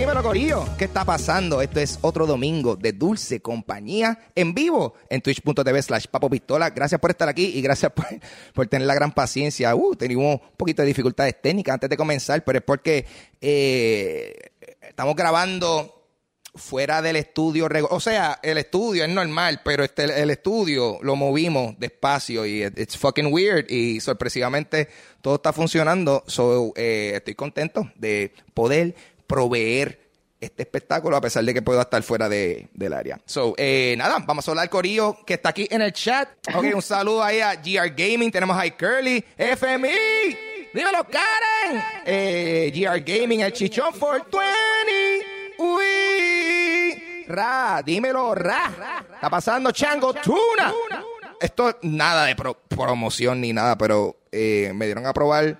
dímelo Corillo, ¿qué está pasando? Esto es otro domingo de Dulce Compañía en vivo en twitch.tv slash papo pistola. Gracias por estar aquí y gracias por, tener la gran paciencia. Uh, teníamos un poquito de dificultades técnicas antes de comenzar, pero es porque eh, estamos grabando fuera del estudio, o sea, el estudio es normal, pero este, el estudio lo movimos despacio y it- it's fucking weird y sorpresivamente todo está funcionando. Eh, estoy contento de poder proveer este espectáculo a pesar de que puedo estar fuera de, del área. So, eh, nada, vamos a hablar Corillo que está aquí en el chat. Ok, un saludo ahí a GR Gaming, tenemos a Curly, FMI, dímelo Karen, eh, GR Gaming, el Chichón 420. Uy, Ra, dímelo, Ra. Está pasando Chango Tuna. Esto nada de pro- promoción ni nada, pero eh, me dieron a probar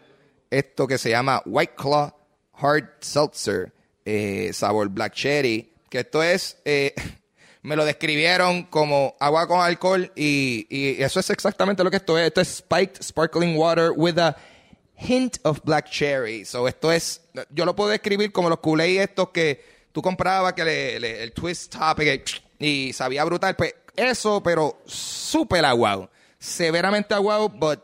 esto que se llama White Claw Hard Seltzer, eh, sabor Black Cherry, que esto es, eh, me lo describieron como agua con alcohol y, y eso es exactamente lo que esto es. Esto es spiked sparkling water with a hint of black cherry. So esto es, yo lo puedo describir como los Kool-Aid estos que tú comprabas, que le- el twist top que- y sabía brutal. Pues eso, pero súper aguado. Severamente aguado, but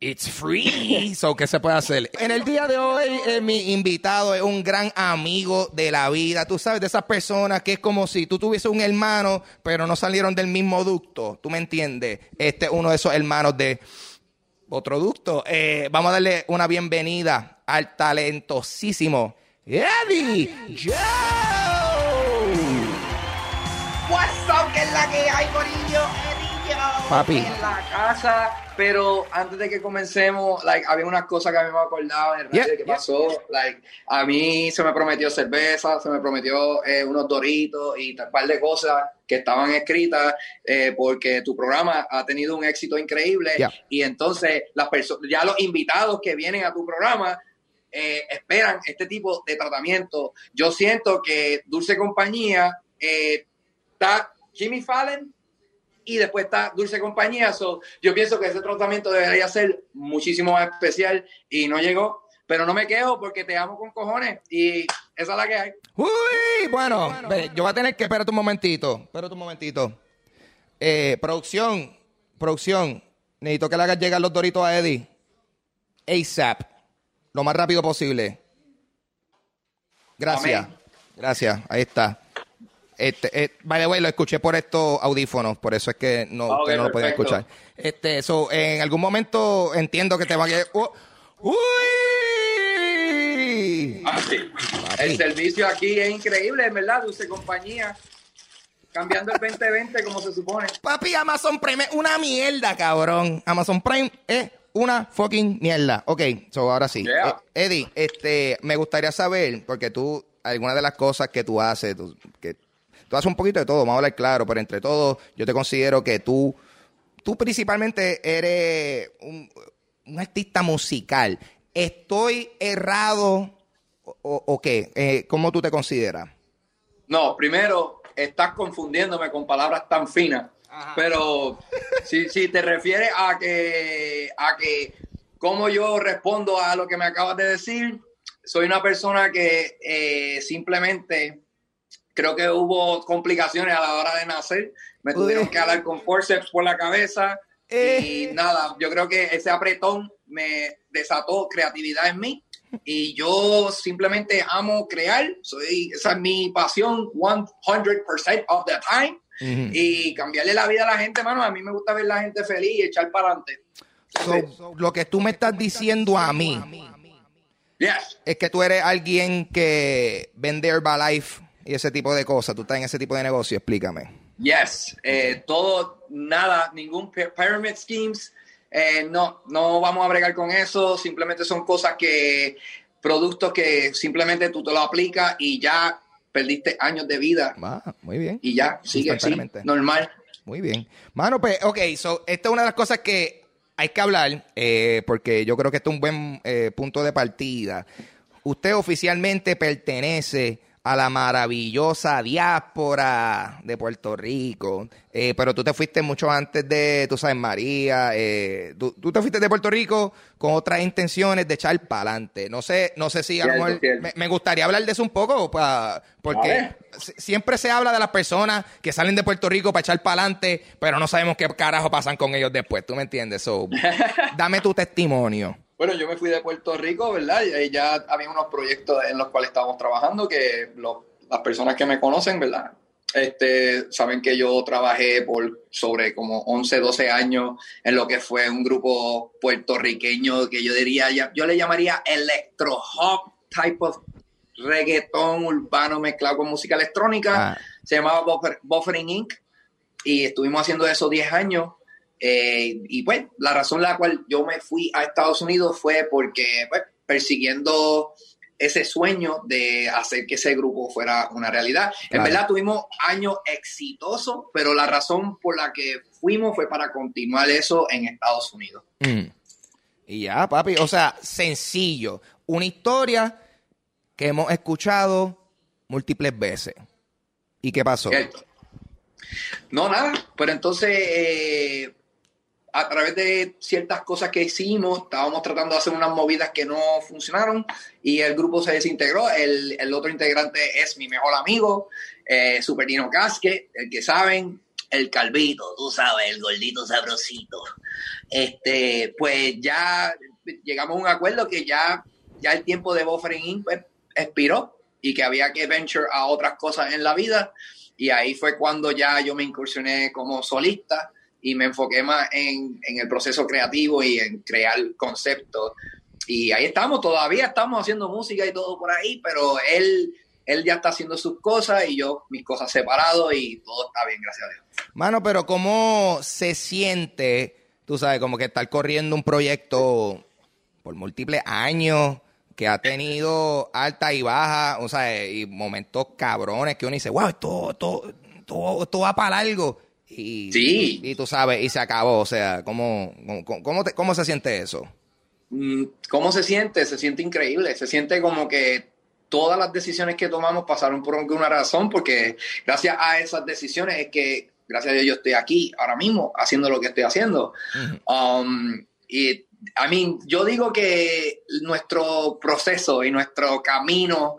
It's free. So, ¿qué se puede hacer? En el día de hoy, eh, mi invitado es un gran amigo de la vida. Tú sabes, de esas personas que es como si tú tuvieses un hermano, pero no salieron del mismo ducto. ¿Tú me entiendes? Este es uno de esos hermanos de otro ducto. Eh, vamos a darle una bienvenida al talentosísimo Eddie Joe. What's up, que es la que hay, Corillo, Papi. en la casa. Pero antes de que comencemos, like, había unas cosas que a mí me acordaba en Yeah, que yeah. pasó. Like, a mí se me prometió cerveza, se me prometió eh, unos doritos y tal par de cosas que estaban escritas eh, porque tu programa ha tenido un éxito increíble. Yeah. Y entonces, las personas, ya los invitados que vienen a tu programa eh, esperan este tipo de tratamiento. Yo siento que Dulce Compañía está Jimmy Fallon y después está Dulce Compañía. So, yo pienso que ese tratamiento debería ser muchísimo más especial y no llegó. Pero no me quejo porque te amo con cojones y esa es la que hay. Uy, bueno, yo voy a tener que esperar un momentito. Espérate un momentito. Eh, producción, producción, necesito que le hagas llegar los doritos a Eddie. ASAP. Lo más rápido posible. Gracias. Amén. Gracias. Ahí está. Este, eh, by the way, lo escuché por estos audífonos, por eso es que no, Ah, no lo perfecto. escuchar. Este, so, en algún momento entiendo que te va a quedar. ¡Oh! ¡Uy! Ah, sí. El servicio aquí es increíble, en verdad, Dulce Compañía. Cambiando el 2020 como se supone. Papi, Amazon Prime es una mierda, cabrón. Amazon Prime es una fucking mierda. Ok, so ahora sí. Yeah. Eh, Eddie, este, me gustaría saber, porque tú, algunas de las cosas que tú haces, tú, que tú haces un poquito de todo, vamos a hablar claro, pero entre todo, yo te considero que tú, tú principalmente eres un, un artista musical. ¿Estoy errado o, o- o qué? Eh, ¿Cómo tú te consideras? No, primero, estás confundiéndome con palabras tan finas. Pero si, si te refieres a que, a que cómo yo respondo a lo que me acabas de decir, soy una persona que eh, simplemente creo que hubo complicaciones a la hora de nacer. Me tuvieron que hablar con forceps por la cabeza. Eh. Y nada, yo creo que ese apretón me desató creatividad en mí. Y yo simplemente amo crear. Soy, esa es mi pasión 100% of the time. Ujú. Y cambiarle la vida a la gente, mano. A mí me gusta ver la gente feliz y echar para adelante. So, lo que tú me estás diciendo a mí Yes. es que tú eres alguien que vende Herbalife y ese tipo de cosas. Tú estás en ese tipo de negocio. Explícame. Yes, eh, todo, nada, ningún pyramid schemes, eh, no, no vamos a bregar con eso, simplemente son cosas que, productos que simplemente tú te lo aplicas y ya perdiste años de vida Ah, muy bien. y ya, sigue así, normal. Muy bien. Mano, pues, ok, so, esta es una de las cosas que hay que hablar, eh, porque yo creo que esto es un buen eh, punto de partida. Usted oficialmente pertenece a la maravillosa diáspora de Puerto Rico, eh, pero tú te fuiste mucho antes de, tú sabes, María, eh, tú, tú te fuiste de Puerto Rico con otras intenciones de echar para adelante. No sé, no sé si a lo mejor me, me gustaría hablar de eso un poco, pa- porque siempre se habla de las personas que salen de Puerto Rico para echar para adelante, pero no sabemos qué carajo pasan con ellos después, ¿tú me entiendes? So, dame tu testimonio. Bueno, yo me fui de Puerto Rico, ¿verdad? Y ahí ya había unos proyectos en los cuales estábamos trabajando que los- las personas que me conocen, ¿verdad? Este, saben que yo trabajé por sobre como 11, 12 años en lo que fue un grupo puertorriqueño que yo diría, yo le llamaría electro hop type of reggaetón urbano mezclado con música electrónica. Ah. Se llamaba Buffer- Buffering Inc. Y estuvimos haciendo eso 10 años. Eh, y pues la razón la cual yo me fui a Estados Unidos fue porque pues, persiguiendo ese sueño de hacer que ese grupo fuera una realidad. Claro. En verdad tuvimos años exitosos, pero la razón por la que fuimos fue para continuar eso en Estados Unidos. Mm. Y ya, papi, o sea, sencillo. Una historia que hemos escuchado múltiples veces. ¿Y qué pasó? Cierto. No, nada, pero entonces eh, a través de ciertas cosas que hicimos, estábamos tratando de hacer unas movidas que no funcionaron y el grupo se desintegró. El, el otro integrante es mi mejor amigo, eh, Supernino Casque, el que saben, el calvito, tú sabes, el gordito sabrosito. Este, pues ya llegamos a un acuerdo que ya, ya el tiempo de Buffering Inc. pues, expiró y que había que venture a otras cosas en la vida. Y ahí fue cuando ya yo me incursioné como solista y me enfoqué más en, en el proceso creativo y en crear conceptos. Y ahí estamos, todavía estamos haciendo música y todo por ahí, pero él, él ya está haciendo sus cosas y yo mis cosas separados y todo está bien, gracias a Dios. Mano, pero ¿cómo se siente, tú sabes, como que estar corriendo un proyecto por múltiples años, que ha tenido alta y baja, o sea, y momentos cabrones que uno dice, wow, esto, esto, esto, esto va para algo. Y, Sí. y tú sabes, y se acabó, o sea, ¿cómo, cómo, cómo, te- cómo se siente eso? Mm, ¿Cómo se siente? Se siente increíble. Se siente como que todas las decisiones que tomamos pasaron por alguna razón, porque gracias a esas decisiones es que, gracias a Dios, yo estoy aquí ahora mismo haciendo lo que estoy haciendo. Um, y, I mean, yo digo que nuestro proceso y nuestro camino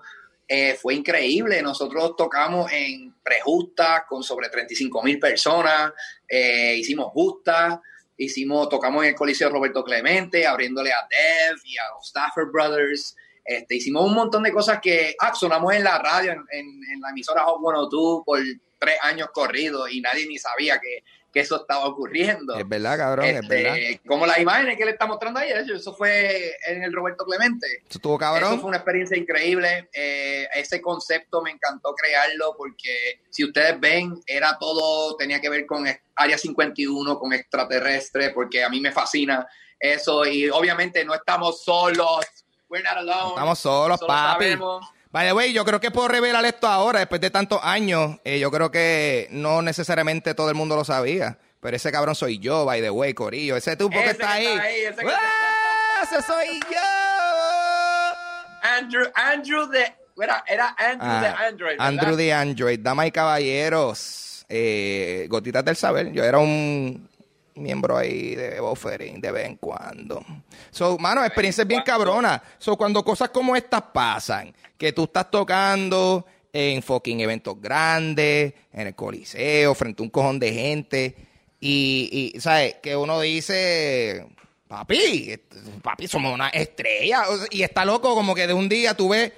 eh, fue increíble. Nosotros tocamos en Prejusta con sobre 35 mil personas, eh, hicimos Justa, hicimos, tocamos en el Coliseo Roberto Clemente, abriéndole a Dev y a los Stafford Brothers. Este, hicimos un montón de cosas que ah, sonamos en la radio, en, en- en la emisora Hot 102 por tres años corridos y nadie ni sabía que, que eso estaba ocurriendo. Es verdad, cabrón, es Este, verdad. Como las imágenes que le está mostrando ahí, eso, eso fue en el Roberto Clemente. Eso estuvo Eso cabrón. fue una experiencia increíble. Eh, ese concepto me encantó crearlo porque si ustedes ven, era todo, tenía que ver con Área 51, con extraterrestre, porque a mí me fascina eso. Y obviamente no estamos solos. We're not alone. No estamos solos, Eso lo papi. sabemos. By the way, yo creo que puedo revelar esto ahora, después de tantos años. Eh, yo creo que no necesariamente todo el mundo lo sabía. Pero ese cabrón soy yo, by the way, Corillo. Ese tipo que Ese está que ahí. está ahí, ese que ¡Ah! ¡Ese soy yo! Andrew, Andrew de. Era, era Andrew Ah, de Android. ¿verdad? Andrew de Android, damas y caballeros, eh, gotitas del saber. Yo era un miembro ahí de buffering de vez en cuando. So, mano, experiencias bien cabronas. So, cuando cosas como estas pasan, que tú estás tocando en fucking eventos grandes, en el coliseo, frente a un cojón de gente, y, y ¿sabes? Que uno dice, papi, est- papi, somos una estrella. Y está loco como que de un día tú ves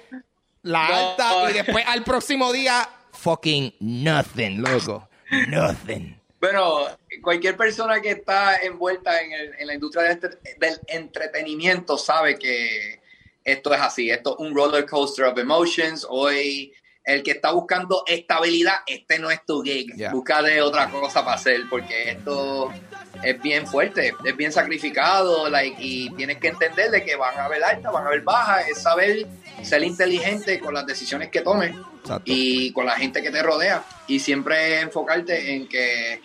la No. alta y después al próximo día, fucking nothing, loco. Nothing. Bueno, cualquier persona que está envuelta en, el- en la industria del, entre- del entretenimiento sabe que esto es así. Esto es un roller coaster of emotions. Hoy, el que está buscando estabilidad, este no es tu gig. Busca de otra cosa para hacer, porque esto es bien fuerte, es bien sacrificado, like, y tienes que entender de que van a haber altas, van a haber bajas, es saber ser inteligente con las decisiones que tomes Exacto. y con la gente que te rodea y siempre enfocarte en que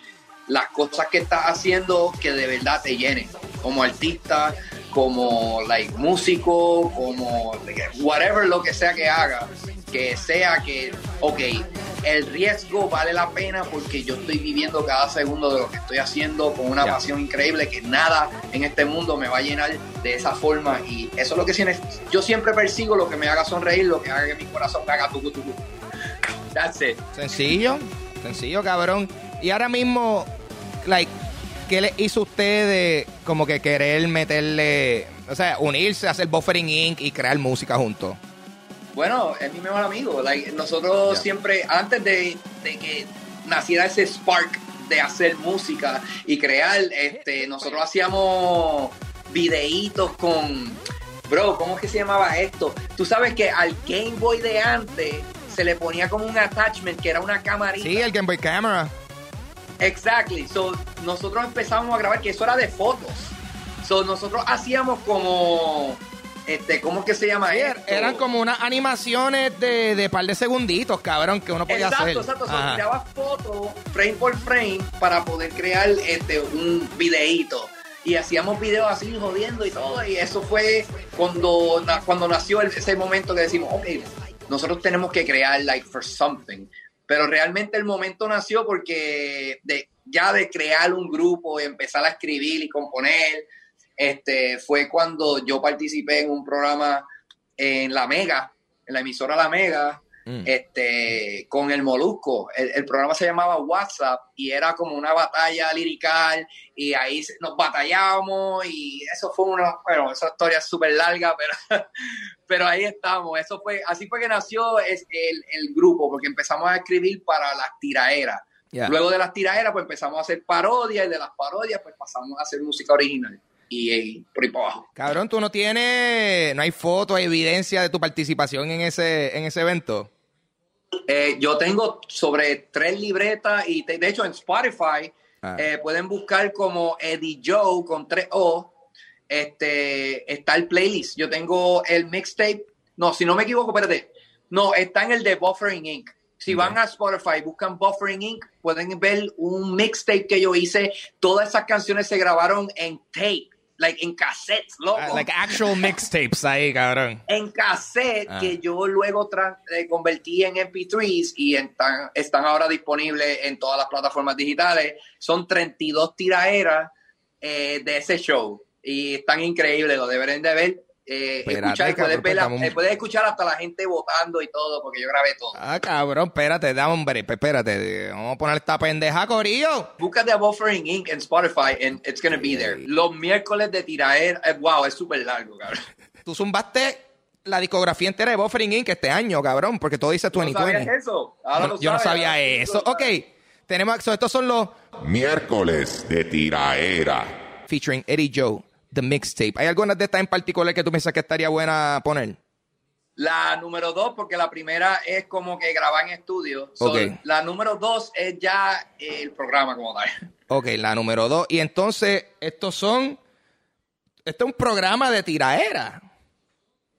las cosas que estás haciendo que de verdad te llenen, como artista, como like, músico, como whatever lo que sea que haga, que sea que, ok, el riesgo vale la pena porque yo estoy viviendo cada segundo de lo que estoy haciendo con una pasión increíble que nada en este mundo me va a llenar de esa forma y eso es lo que siempre, yo siempre persigo lo que me haga sonreír, lo que haga que mi corazón me haga tucu tucu. That's it. Sencillo, sencillo, cabrón. Y ahora mismo, like, ¿qué le hizo a usted de como que querer meterle, o sea, unirse, hacer Buffering Inc. y crear música juntos? Bueno, es mi mejor amigo. Like, nosotros siempre, antes de, de que naciera ese spark de hacer música y crear, este, nosotros hacíamos videitos con, bro, ¿cómo es que se llamaba esto? Tú sabes que al Game Boy de antes se le ponía como un attachment que era una camarita. Sí, el Game Boy Camera. Exactly. So, nosotros empezamos a grabar que eso era de fotos. So, nosotros hacíamos como, este, ¿cómo es que se llama Sí, esto? eran como unas animaciones de, de par de segunditos, cabrón, que uno podía Exacto, hacer. exacto. So, Ajá. tiraba fotos frame por frame para poder crear este un videíto. Y hacíamos videos así jodiendo y todo. Y eso fue cuando, cuando nació ese momento que decimos, ok, nosotros tenemos que crear like for something. Pero realmente el momento nació porque de, ya de crear un grupo y empezar a escribir y componer, este, fue cuando yo participé en un programa en La Mega, en la emisora La Mega, Mm. este, con el Molusco. El, el programa se llamaba WhatsApp y era como una batalla lirical y ahí nos batallábamos y eso fue una, bueno, esa historia es súper larga, pero, pero ahí estamos. Eso fue, así fue que nació el, el grupo, porque empezamos a escribir para las tiraeras. Luego de las tiraeras, pues empezamos a hacer parodias y de las parodias, pues pasamos a hacer música original y, y por ahí para abajo. Cabrón, tú no tienes, no hay fotos, evidencia de tu participación en ese, en ese evento. Eh, yo tengo sobre tres libretas y te- de hecho en Spotify Ah. eh, pueden buscar como Eddie Joe con tres O. Este está el playlist. Yo tengo el mixtape. No, si no me equivoco, espérate. No, está en el de Buffering Inc. Si van a Spotify, buscan Buffering Inc., pueden ver un mixtape que yo hice. Todas esas canciones se grabaron en tape, like en cassettes, loco Ah, like actual mixtapes ahí, cabrón. en cassette Ah. que yo luego eh, convertí en MP3s y están, están ahora disponibles en todas las plataformas digitales. Son 32 tiraderas eh, de ese show y están increíbles, lo deberán de ver. Eh, Espérate, escuchar, cabrón, puedes, la- escuchar hasta la gente votando y todo, porque yo grabé todo. Ah, cabrón, espérate, da hombre, espérate. Vamos a poner esta pendeja, Corillo. Búscate a Buffering Inc. en Spotify and it's gonna be there. Los miércoles de tiraera, eh, wow, es súper largo, cabrón. Tú zumbaste la discografía entera de Buffering Inc. este año, cabrón, porque todo dice ¿No 2020. sabías eso? Ahora No, lo yo no sabía ahora eso. lo Ok, tenemos estos son los Miércoles de tiraera. featuring Eddie Joe, The Mixtape. ¿Hay algunas de estas en particular que tú piensas que estaría buena poner? La número dos, porque la primera es como que grabar en estudio. So. La número dos es ya el programa como tal. Ok, la número dos. Y entonces, estos son. Este es un programa de tiraera.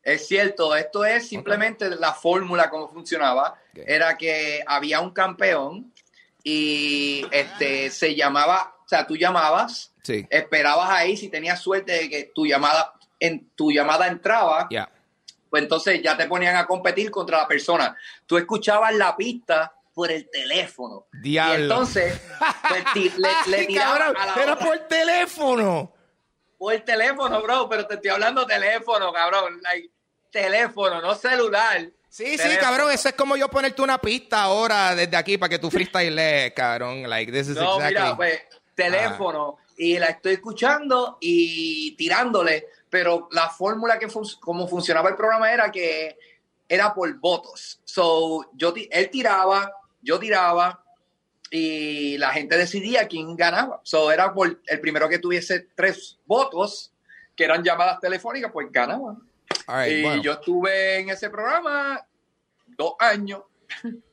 Es cierto, esto es simplemente la fórmula como funcionaba. Era que había un campeón y este se llamaba, o sea, tú llamabas, Sí. esperabas ahí si tenías suerte de que tu llamada en tu llamada entraba, Ya. pues entonces ya te ponían a competir contra la persona. Tú escuchabas la pista por el teléfono. Diablo. Y entonces pues, le, le tiraban a la era otra- por teléfono. por el teléfono, bro, pero te estoy hablando teléfono, cabrón. Like, teléfono, no celular. Sí, sí, cabrón, eso es como yo ponerte una pista ahora desde aquí para que tú freestyle, cabrón. Like, this is No, exactly. mira, pues teléfono y la estoy escuchando y tirándole, pero la fórmula que fun- como funcionaba el programa era que era por votos. So, yo él tiraba, yo tiraba y la gente decidía quién ganaba. So, era por el primero que tuviese tres votos, que eran llamadas telefónicas, pues ganaba. All right, y bueno. yo estuve en ese programa dos años.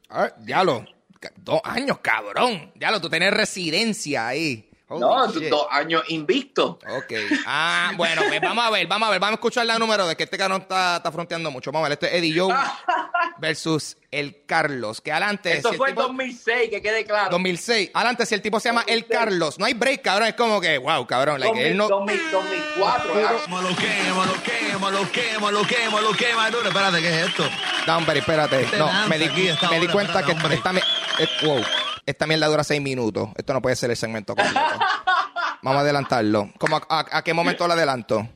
Right, Dos años, cabrón. Diablo, tú tienes residencia ahí. Holy no, shit. dos años invicto. Ok. Ah, bueno, pues vamos a ver, vamos a ver. Vamos a escuchar la número de que este cabrón está, está fronteando mucho. Vamos a ver, este es Eddie Joe. versus el Carlos. Que adelante. Si el fue en tipo- 2006, que quede claro. 2006. Adelante, si el tipo se llama el 2006. Carlos. No hay break, cabrón. Es como que, wow, cabrón. Like, 2000, él no. 2000, 2004. ya. Mo lo quemo, lo quemo, lo quemo, lo quemo, lo quema. No, espérate, ¿qué es esto? Hombre, espérate. Este No, me di, me di cuenta que hombre. Wow, esta mierda dura seis minutos. Esto no puede ser el segmento completo. Vamos a adelantarlo. ¿Cómo a, a- a qué momento lo adelanto?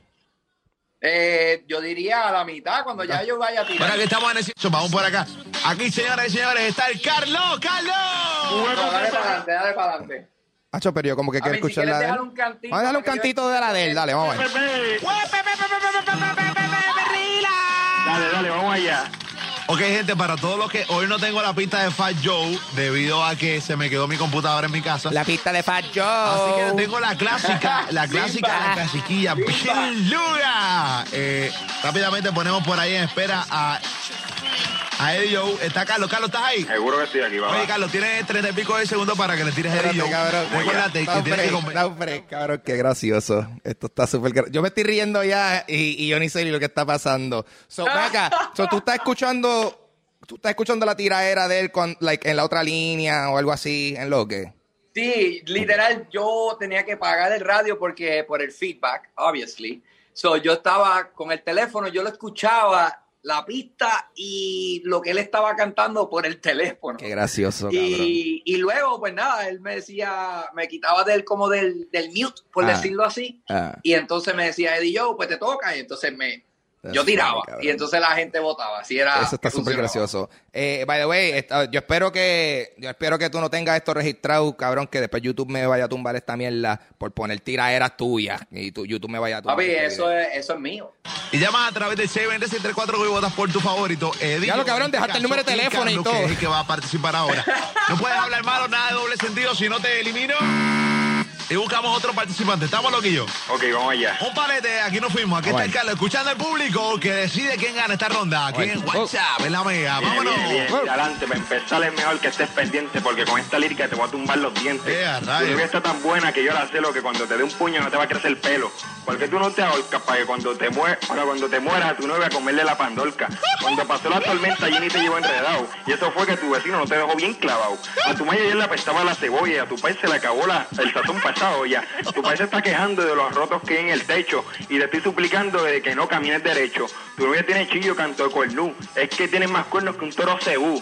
Eh, yo diría a la mitad, cuando ya yo vaya a Bueno, tirar. aquí estamos en el sitio, vamos por acá. Aquí, señoras y señores, está el Carlos, Carlos. Dale para adelante, dale para adelante. Hacho, pero yo como que A quiero ver, escuchar quieres la de él. dejar un cantito Vamos a darle un cantito de la de él. Dale, vamos a ver. Dale, dale, vamos allá. Ok, gente, para todos los que hoy no tengo la pista de Fat Joe debido a que se me quedó mi computadora en mi casa. La pista de Fat Joe. Así que tengo la clásica, la clásica, Bimba. la clasiquilla, Bien. Eh, rápidamente ponemos por ahí en espera a, a Eddie Joe. Está Carlos, Carlos, ¿estás ahí? Seguro que estoy aquí, Oye. Carlos, tienes treinta y pico de segundos para que le tires a Eddie Joe. cabrón. Recuérdate Da que tienes que comer. cabrón. Qué gracioso. Esto está súper gra- Yo me estoy riendo ya y, y yo ni sé ni lo que está pasando. So, acá. So, tú estás escuchando... Tú estás escuchando la tiraera de él con, like, en la otra línea o algo así, en lo que... Sí, literal, yo tenía que pagar el radio porque por el feedback, obviously. So, yo estaba con el teléfono, yo lo escuchaba la pista y lo que él estaba cantando por el teléfono. Qué gracioso. Y, y luego, pues nada, él me decía, me quitaba del como del, del mute, por Ah. decirlo así. Ah. Y entonces me decía, Eddie Joe, pues te toca. Y entonces me, That's yo tiraba. funny, y entonces la gente votaba. Así era. Eso está que súper gracioso. Eh, by the way, esta- yo espero que yo espero que tú no tengas esto registrado, cabrón, que después YouTube me vaya a tumbar esta mierda por poner tiraderas tuyas y tu, YouTube me vaya a tumbar. Papi, este eso video. es, eso es mío. Y llama a través del 620 y votas por tu favorito. Eddie Ya lo, cabrón, dejaste el número de teléfono y todo. Que es el que va a participar ahora. No puedes hablar malo, nada de doble sentido, si no te elimino. Y buscamos otro participante. ¿Estamos loquillos? Ok, vamos allá. Un palete, aquí nos fuimos. Aquí está el Carlos, escuchando al público que decide quién gana esta ronda. Aquí en. WhatsApp, en la mega. Vámonos. bien, bien. Adelante, para empezar es mejor que estés pendiente porque con esta lírica te voy a tumbar los dientes. Eh, a tu está tan buena que yo la sé lo que cuando te dé un puño no te va a crecer el pelo. Porque tú no te ahorcas para que cuando te, mue para cuando te mueras a tu novia comerle la pandorca. Cuando pasó la tormenta Jenny te llevó enredado. Y eso fue que tu vecino no te dejó bien clavado. A tu madre ayer le apestaba la cebolla y a tu país se le acabó la, el sazón pasado ya. Tu país se está quejando de los rotos que hay en el techo y te estoy suplicando de que no camines derecho. Tu novia tiene chillo canto de cuernú. Es que tienes más cuernos que un toro cebú.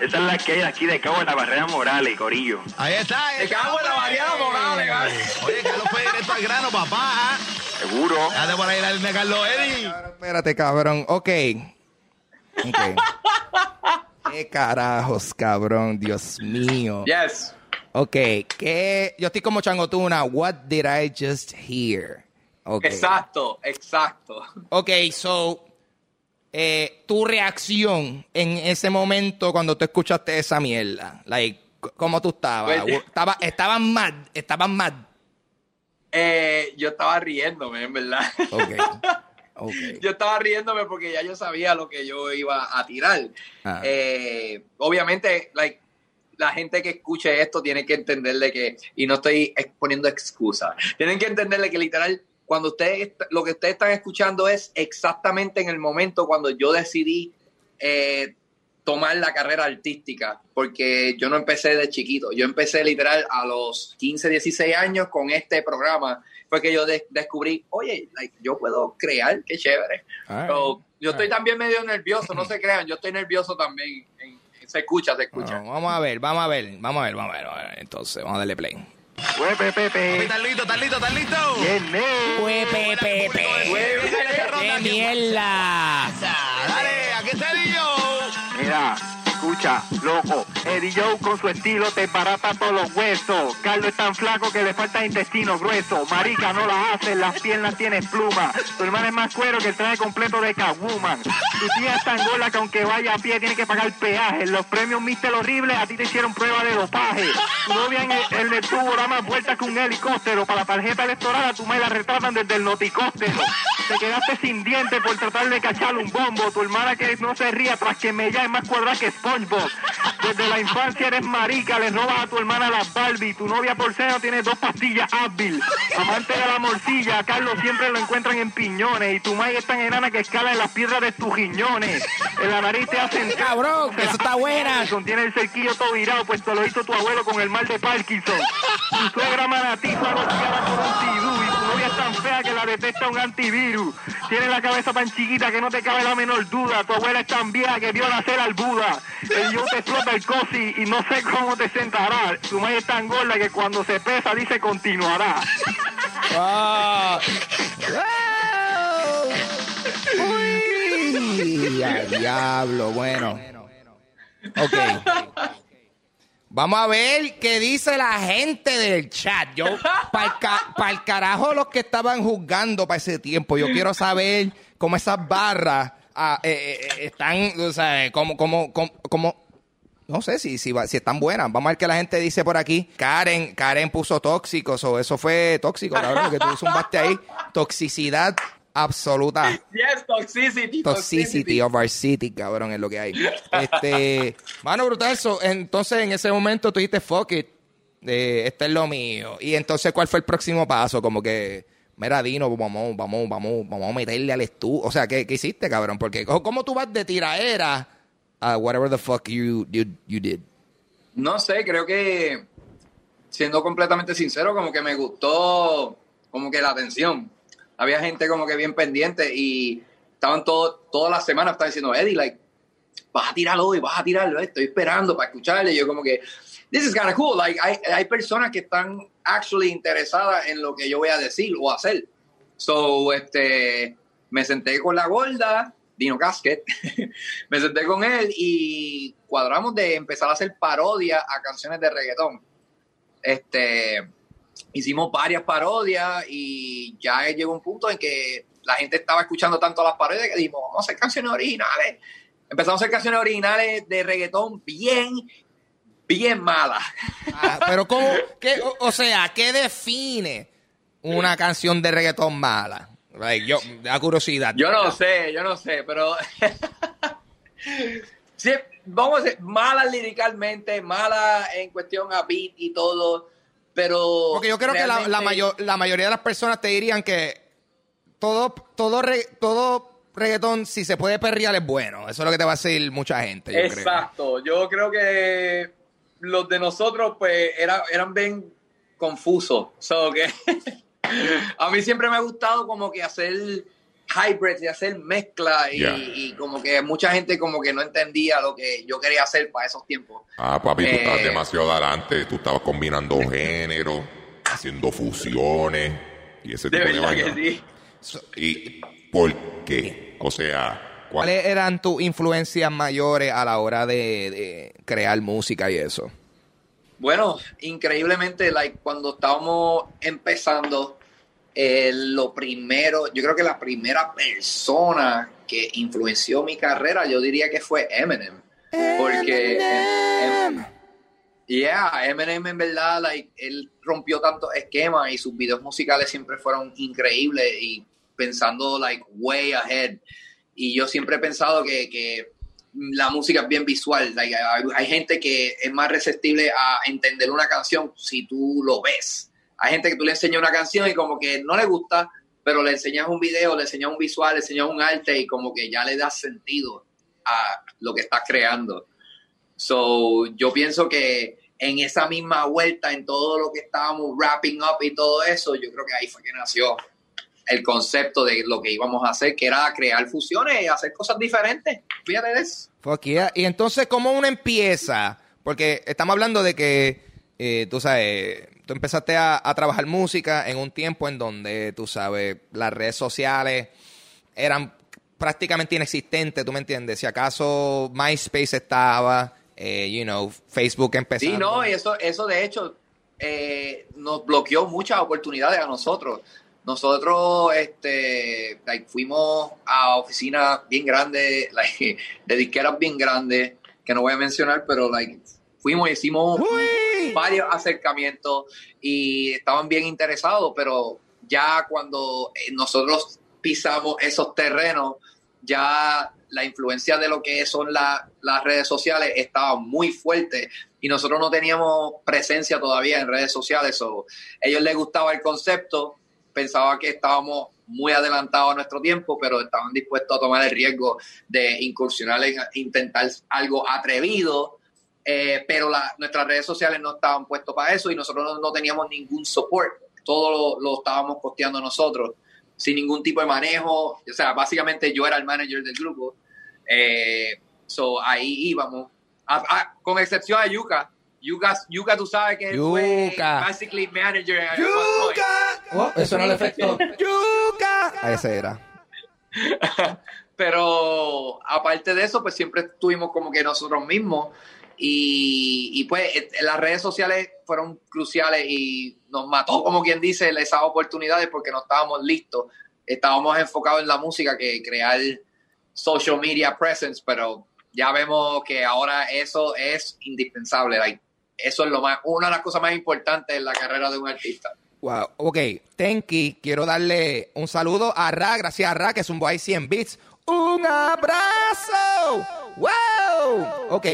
Esa es la que hay aquí de Cabo de la Barrera Morales, Corillo. Ahí está. está, cago en la hombre. variedad moral, ¿eh? Oye, Carlos fue directo al grano, papá. Seguro. Dale por ahí la línea, Carlos. Eddie. Espérate, cabrón. Ok. Ok. ¿Qué carajos, cabrón? Dios mío. Yes. Ok, ¿qué? Yo estoy como changotuna. What did I just hear? Ok. Exacto, exacto. Ok, so, eh, tu reacción en ese momento cuando tú escuchaste esa mierda, like, ¿cómo tú estabas? Pues- Estaba, estabas mad, estabas mad. Eh, yo estaba riéndome, en verdad. Ok, ok. yo estaba riéndome porque ya yo sabía lo que yo iba a tirar. Ah. Eh, obviamente, like, la gente que escuche esto tiene que entenderle que, y no estoy poniendo excusas, tienen que entenderle que literal, cuando ustedes, lo que ustedes están escuchando es exactamente en el momento cuando yo decidí eh, tomar la carrera artística, porque yo no empecé de chiquito, yo empecé literal a los 15, 16 años con este programa, fue que yo de- descubrí, oye, like, yo puedo crear, qué chévere. Alright. So, yo estoy también medio nervioso, no se crean, yo estoy nervioso también. Se escucha, se escucha. Bueno, vamos a ver, vamos a ver, vamos a ver, vamos a ver. vamos a ver. Entonces, vamos a darle play. Pues, Pepe, Pepe. ¿Estás listo? ¿Estás listo? ¿Estás listo? Eh. Pepe, Pepe. ¡Qué mierda! Dale, aquí está Joe. Mira, escucha, loco. Eddie Joe con su estilo te barata todos los huesos. Carlos es tan flaco que le falta intestino grueso. Marica no la hace, las piernas tienen pluma. Tu hermana es más cuero que el traje completo de Catwoman. Tu tía es tan gorda que aunque vaya a pie tiene que pagar peaje. Los premios Mister Horrible a ti te hicieron prueba de dopaje. Tu novia en el, el del tubo da más vueltas que un helicóptero. Para la tarjeta electoral a tu madre la retratan desde el noticóptero. Te quedaste sin dientes por tratar de cachar un bombo. Tu hermana que no se ría tras que me es más cuadrada que handbook. Desde la infancia eres marica, le robas a tu hermana las Barbie, tu novia por seno tiene dos pastillas Advil. Amante de la morcilla, a Carlos siempre lo encuentran en piñones y tu madre es tan enana que escala en las piedras de tus riñones. En la nariz te hacen... Cabrón, eso está buena. Tiene el cerquillo todo virado, pues te lo hizo tu abuelo con el mal de Parkinson. Tu suegra manatiza rociada con un y tu novia es tan fea que la detesta un antivirus. Tiene la cabeza tan chiquita que no te cabe la menor duda. Tu abuela es tan vieja que vio nacer al Buda. El yo te explota el y no sé cómo te sentará. Tu madre es tan gorda que cuando se pesa dice continuará. Ah. Uy, a diablo, bueno. Ok. Vamos a ver qué dice la gente del chat. Yo, para el carajo, los que estaban juzgando para ese tiempo, yo quiero saber cómo esas barras ah, eh, eh, eh, están, o sea, cómo, cómo, cómo, cómo- no sé si, si, si están buenas. Vamos a ver qué la gente dice por aquí. Karen, Karen puso tóxicos, o eso fue tóxico, cabrón, que tú zumbaste ahí. Toxicidad absoluta. Yes, toxicity. Toxicity of our city, cabrón, es lo que hay. Este, mano, brutal. so, entonces, en ese momento tú dijiste, fuck it, eh, este es lo mío. Y entonces, ¿cuál fue el próximo paso? Como que, mira, Dino, vamos, vamos, vamos, vamos a meterle al estudio. O sea, ¿qué, qué hiciste, cabrón? Porque, ¿cómo cómo tú vas de tiraera a whatever the fuck you, you, you did? No sé, creo que siendo completamente sincero, como que me gustó como que la atención. Había gente como que bien pendiente y estaban todo, todas las semanas estaban diciendo, Eddie, like, vas a tirarlo hoy, vas a tirarlo, eh, estoy esperando para escucharle. Yo como que, this is kind of cool. Like, hay, hay personas que están actually interesadas en lo que yo voy a decir o hacer. So, este, me senté con la gorda, Dino Casket, me senté con él y cuadramos de empezar a hacer parodia a canciones de reggaetón. Este, hicimos varias parodias y ya llegó un punto en que la gente estaba escuchando tanto las parodias que dijimos, vamos a hacer canciones originales. Empezamos a hacer canciones originales de reggaetón bien, bien malas. Ah, pero ¿cómo? o sea, ¿qué define una canción de reggaetón mala? Like, yo, da curiosidad. Yo no sé, yo no sé, pero sí, vamos a decir, mala líricamente, mala en cuestión a beat y todo, pero Porque yo creo que la, mayor- la mayoría de las personas te dirían que todo, todo, re- todo reggaetón, si se puede perrear, es bueno. Eso es lo que te va a decir mucha gente. Yo creo. Exacto, yo creo que los de nosotros pues era- eran bien confusos, so que a mí siempre me ha gustado como que hacer hybrid y hacer mezcla y, como que mucha gente como que no entendía lo que yo quería hacer para esos tiempos. Ah, papi, tú Eh. estabas demasiado adelante. Tú estabas combinando géneros, haciendo fusiones y ese De tipo de que vainas. sí. ¿Y por qué? O sea, ¿cuál- ¿Cuáles eran tus influencias mayores a la hora de, de crear música y eso? Bueno, increíblemente, like, cuando estábamos empezando, eh, lo primero, yo creo que la primera persona que influenció mi carrera, yo diría que fue Eminem. Porque, em- em- yeah, Eminem en verdad, like, él rompió tantos esquemas y sus videos musicales siempre fueron increíbles y pensando, like, way ahead. Y yo siempre he pensado que, que la música es bien visual. Hay gente que es más receptible a entender una canción si tú lo ves. Hay gente que tú le enseñas una canción y como que no le gusta, pero le enseñas un video, le enseñas un visual, le enseñas un arte y como que ya le das sentido a lo que estás creando. So, yo pienso que en esa misma vuelta, en todo lo que estábamos wrapping up y todo eso, yo creo que ahí fue que nació el concepto de lo que íbamos a hacer, que era crear fusiones y hacer cosas diferentes. Fíjate de eso. Fuck yeah. Y entonces, ¿cómo uno empieza? Porque estamos hablando de que, eh, tú sabes, tú empezaste a, a trabajar música en un tiempo en donde, tú sabes, las redes sociales eran prácticamente inexistentes, ¿tú me entiendes? Si acaso MySpace estaba, eh, you know, Facebook empezando. Sí, no, y eso, eso de hecho eh, nos bloqueó muchas oportunidades a nosotros. Nosotros este, like, fuimos a oficinas bien grandes, like, de disqueras bien grandes, que no voy a mencionar, pero like, fuimos y hicimos Uy. varios acercamientos y estaban bien interesados, pero ya cuando eh, nosotros pisamos esos terrenos, ya la influencia de lo que son la- las redes sociales estaba muy fuerte y nosotros no teníamos presencia todavía en redes sociales. o ellos les gustaba el concepto, pensaba que estábamos muy adelantados a nuestro tiempo, pero estaban dispuestos a tomar el riesgo de incursionar en intentar algo atrevido. eh, pero nuestras redes sociales no estaban puestos para eso y nosotros no, teníamos ningún support. Todo lo, estábamos costeando nosotros, sin ningún tipo de manejo. O sea, básicamente yo era el manager del grupo. Eh, so, ahí íbamos. Con excepción a Yuka. Yuka, Yuka tú sabes que él fue Yuka. basically manager. point. Oh, eso no le efecto. ¡Yuca! A ese era. Pero aparte de eso, pues siempre estuvimos como que nosotros mismos. Y, y pues eh, las redes sociales fueron cruciales y nos mató, como quien dice, esas oportunidades porque no estábamos listos. Estábamos enfocados en la música que crear social media presence, pero ya vemos que ahora eso es indispensable. like, eso es lo más, una de las cosas más importantes en la carrera de un artista. Wow. Ok, Tenki, quiero darle un saludo a Ra, gracias a Ra, que es un boy 100 bits. ¡Un abrazo! ¡Wow! Ok,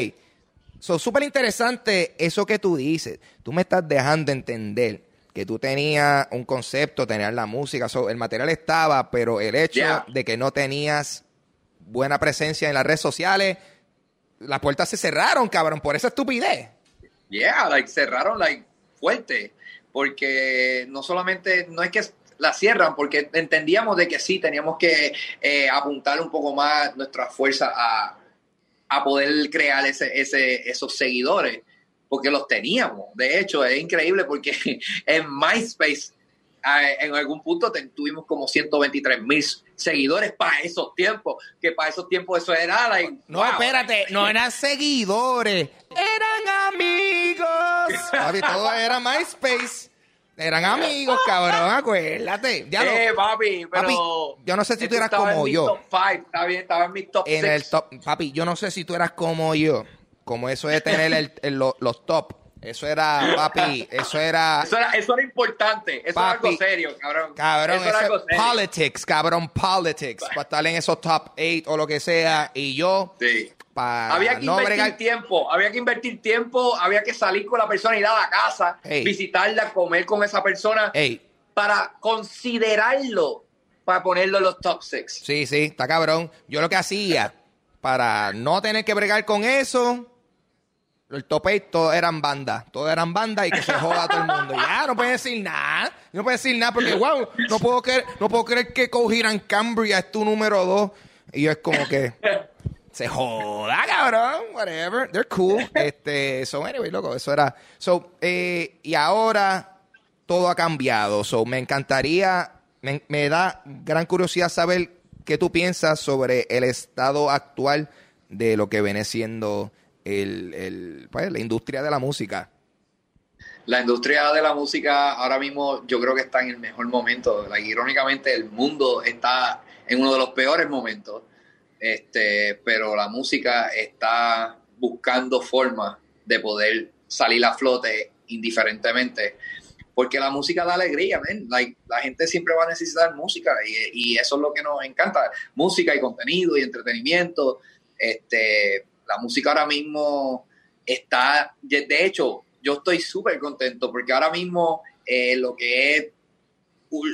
so súper interesante eso que tú dices. Tú me estás dejando entender que tú tenías un concepto, tenías la música, so, el material estaba, pero el hecho Yeah. de que no tenías buena presencia en las redes sociales, las puertas se cerraron, cabrón, por esa estupidez. Yeah, like cerraron like fuerte, porque no solamente, no es que la cierran, porque entendíamos de que sí, teníamos que eh, apuntar un poco más nuestra fuerza a, a poder crear ese, ese, esos seguidores, porque los teníamos. De hecho, es increíble porque en MySpace en algún punto te- tuvimos como 123 mil seguidores para esos tiempos, que para esos tiempos eso era like, No, wow. espérate, no eran seguidores, eran amigos. Papi, todo era MySpace. Eran amigos, cabrón, acuérdate. Ya eh, lo- papi, pero. Papi, yo no sé si tú eras como yo. Top five, está bien, estaba en mi top en six. el top, papi, yo no sé si tú eras como yo, como eso de tener el- el- lo- los top. Eso era, papi, eso era, Eso era, eso era importante. Eso Papi, era algo serio, cabrón. cabrón, eso era algo serio. politics, cabrón, politics, para estar en esos top 8 o lo que sea. Y yo, Sí. Había que no invertir bregar, tiempo, había que invertir tiempo, había que salir con la persona, ir a la casa, Ey. visitarla, comer con esa persona, Ey, para considerarlo, para ponerlo en los top six. Sí, sí, está cabrón. Yo lo que hacía para no tener que bregar con eso, el top 8 todos eran bandas, todos eran bandas y que se joda todo el mundo. Ya, no pueden decir nada, no pueden decir nada porque, wow, no puedo creer, no puedo creer que Cohiran Cambria es tu número 2. Y yo es como que, se joda, cabrón, whatever, they're cool. Este, so, anyway, loco, eso era. So, eh, y ahora todo ha cambiado. So, me encantaría, me da gran curiosidad saber qué tú piensas sobre el estado actual de lo que viene siendo el, el, pues, la industria de la música. La industria de la música ahora mismo yo creo que está en el mejor momento. Like, irónicamente el mundo está en uno de los peores momentos. Este, pero la música está buscando formas de poder salir a flote indiferentemente. Porque la música da alegría, la gente siempre va a necesitar música y, y eso es lo que nos encanta. Música y contenido y entretenimiento. Este, la música ahora mismo está, de hecho, yo estoy súper contento porque ahora mismo eh, lo que es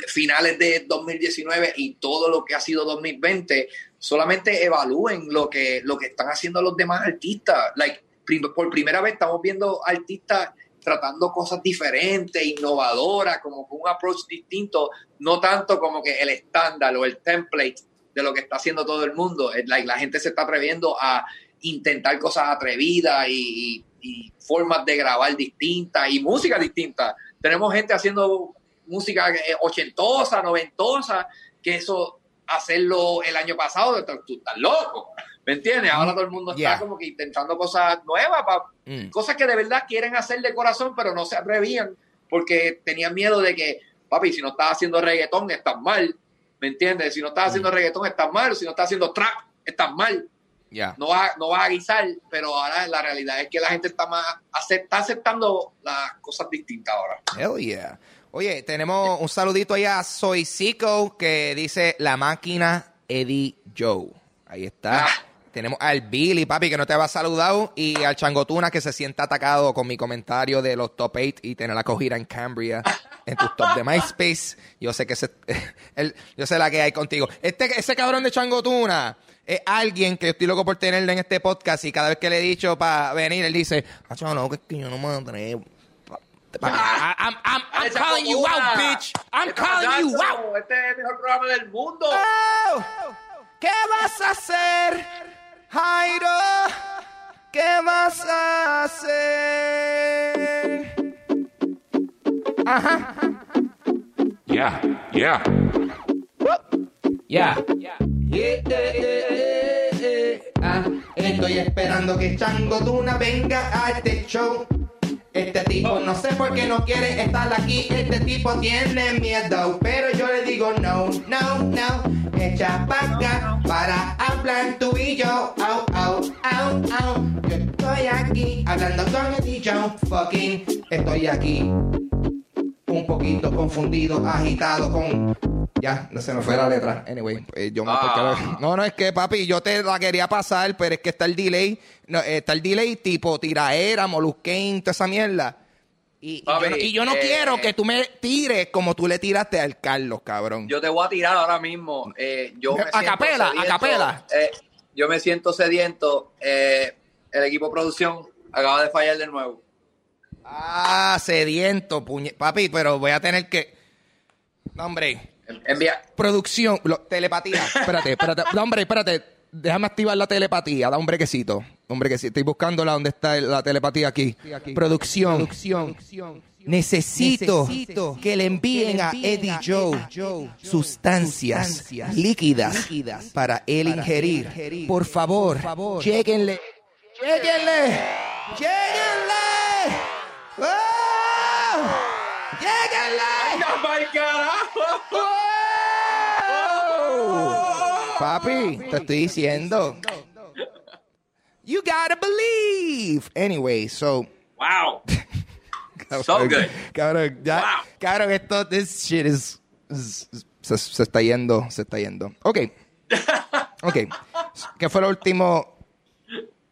finales de 2019 y todo lo que ha sido 2020, solamente evalúen lo que, lo que están haciendo los demás artistas. Like, por primera vez estamos viendo artistas tratando cosas diferentes, innovadoras, como con un approach distinto, no tanto como que el estándar o el template de lo que está haciendo todo el mundo. Like, la gente se está atreviendo a intentar cosas atrevidas y, formas de grabar distintas y música distinta. Tenemos gente haciendo música eh, ochentosa, noventosa, que eso hacerlo el año pasado, tú, tú estás loco, ¿me entiendes? Ahora todo el mundo Yeah. está como que intentando cosas nuevas, pa- Mm. cosas que de verdad quieren hacer de corazón, pero no se atrevían porque tenían miedo de que, papi, si no estás haciendo reggaetón, estás mal, ¿me entiendes? Si no estás haciendo reggaetón, estás mal, si no estás haciendo trap, estás mal Ya. no va, no va a guisar, pero ahora la realidad es que la gente está más está aceptando las cosas distintas ahora. Hell yeah. Oye, tenemos un saludito allá a Soy Zico que dice la máquina Eddie Joe. Ahí está. Ah. Tenemos al Billy, papi, que no te va saludado, y al Changotuna, que se sienta atacado con mi comentario de los top 8 y tener la cogida en Cambria en tus top de MySpace. Yo sé que ese, el- yo sé la que hay contigo. Este, ese cabrón de Changotuna es alguien que yo estoy loco por tenerle en este podcast y cada vez que le he dicho para venir, él dice, ah, no, que es que yo no me atrevo. Pa- I'm, I'm, I'm calling you out, bitch. I'm ¿Qué calling you out. Este es el mejor programa del mundo. Oh, ¿Qué vas a hacer, Jairo? ¿Qué vas a hacer? Ajá. Yeah, yeah. Ah, estoy esperando que Chango Tuna venga a este show. Este tipo no sé por qué no quiere estar aquí. Este tipo tiene miedo. Pero yo le digo no, no, no. Echa acá para hablar tú y yo. Au, au, au, au. Yo estoy aquí hablando con el DJ. Fucking estoy aquí. Un poquito confundido, agitado con. Ya, no se me fue la letra. Anyway, eh, yo me Ah. No, no, es que papi, yo te la quería pasar, pero es que está el delay. No, eh, está el delay tipo tiraera, molusquén, toda esa mierda. Y, y yo no, y yo no eh, quiero que tú me tires como tú le tiraste al Carlos, cabrón. Yo te voy a tirar ahora mismo. Yo me A capela. Yo me siento sediento. El equipo de producción acaba de fallar de nuevo. Ah, sediento, puñe. Papi, pero voy a tener que. No, hombre. Envía. Producción, lo- telepatía. Espérate, espérate. No, hombre, espérate. Déjame activar la telepatía. Da un brequecito. Un brequecito. Estoy buscándola donde está la telepatía aquí. Producción. Necesito, que le envíen a Eddie Joe sustancias líquidas para él ingerir. Por favor, lléguenle. Lléguenle. Lléguenle. ¡Oh! ¡Lléguenle! ¡Oh! Papi, te estoy diciendo. You gotta believe. Anyway, so. Wow. Cabrón, So good. Cabrón, ya. Wow. Cabrón, esto, this shit is. is- se, se está yendo, se está yendo. Ok. Ok. ¿Qué fue lo último?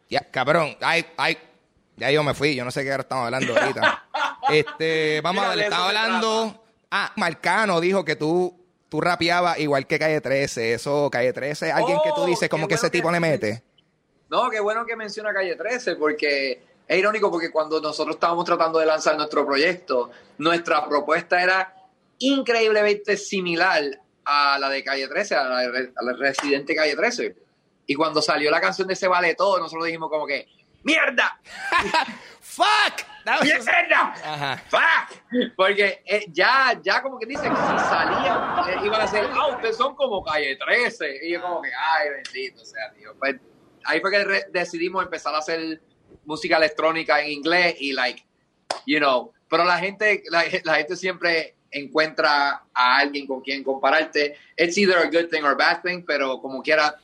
Ya, cabrón. Ay, ay. Ya yo me fui. Yo no sé qué ahora estamos hablando ahorita. Este, vamos a Mira, ver, estaba hablando. Ah, Marcano dijo que tú. Tú rapeabas igual que Calle 13, eso, Calle 13, alguien que tú Oh, dices como que ese tipo que- le mete. No, qué bueno que menciona Calle 13, porque es irónico porque cuando nosotros estábamos tratando de lanzar nuestro proyecto, nuestra propuesta era increíblemente similar a la de Calle 13, a la, a la residente Calle 13. Y cuando salió la canción de Se Vale Todo, nosotros dijimos como que, ¡mierda! ¡Fuck! Was- ¡Mierda! Ajá. ¡Fuck! Porque eh, ya, ya como que dice que si salían, eh, iban a ser, ah, ustedes son como calle 13. Y yo como que, ay, bendito sea Dios. Pues ahí fue que decidimos empezar a hacer música electrónica en inglés y like, you know, pero la gente, la, la gente siempre encuentra a alguien con quien compararte. It's either a good thing or a bad thing, pero como quiera,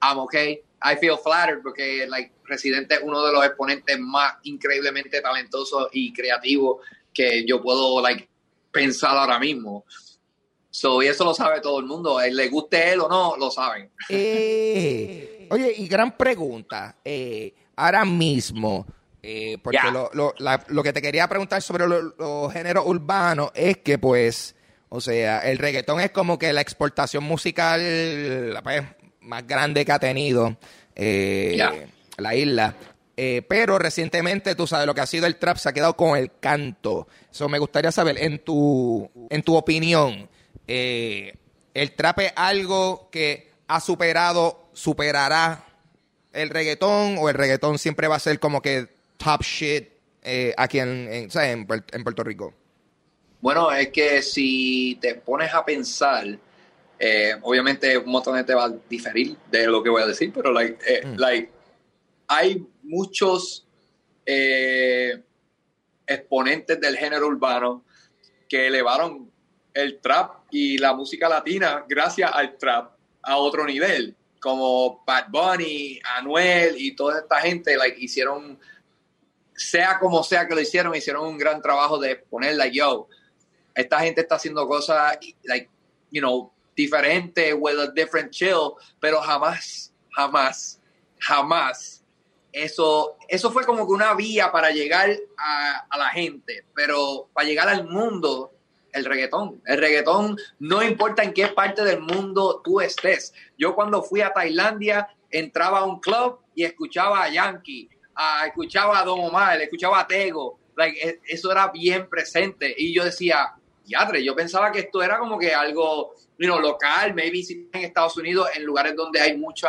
I'm okay. I feel flattered porque like Residente es uno de los exponentes más increíblemente talentosos y creativos que yo puedo like pensar ahora mismo. So, y eso lo sabe todo el mundo. Eh, Le guste él o no, lo saben. Eh, oye, y gran pregunta. eh, ahora mismo, eh, porque Ya. lo, lo- la- lo que te quería preguntar sobre lo- los géneros urbanos es que, pues, o sea, el reggaetón es como que la exportación musical pues, más grande que ha tenido eh, la isla. Eh, pero recientemente, tú sabes, lo que ha sido el trap se ha quedado con el canto. Eso me gustaría saber, en tu, en tu opinión, eh, ¿el trap es algo que ha superado, superará el reggaetón o el reggaetón siempre va a ser como que top shit eh, aquí en, en Puerto Rico? Bueno, es que si te pones a pensar, eh, obviamente un montón de gente va a diferir de lo que voy a decir, pero like, eh, Mm. like, hay muchos eh, exponentes del género urbano que elevaron el trap y la música latina gracias al trap a otro nivel, como Bad Bunny, Anuel y toda esta gente like, hicieron, sea como sea que lo hicieron, hicieron un gran trabajo de poner like, yo, esta gente está haciendo cosas like you know diferentes with a different chill pero jamás jamás, jamás. Eso, eso fue como que una vía para llegar a, a la gente, pero para llegar al mundo, el reggaetón. El reggaetón no importa en qué parte del mundo tú estés. Yo cuando fui a Tailandia entraba a un club y escuchaba a Yankee, a, escuchaba a Don Omar, escuchaba a Tego. Like, e- eso era bien presente. Y yo decía, diadre, yo pensaba que esto era como que algo you know, local, maybe en Estados Unidos, en lugares donde hay mucha,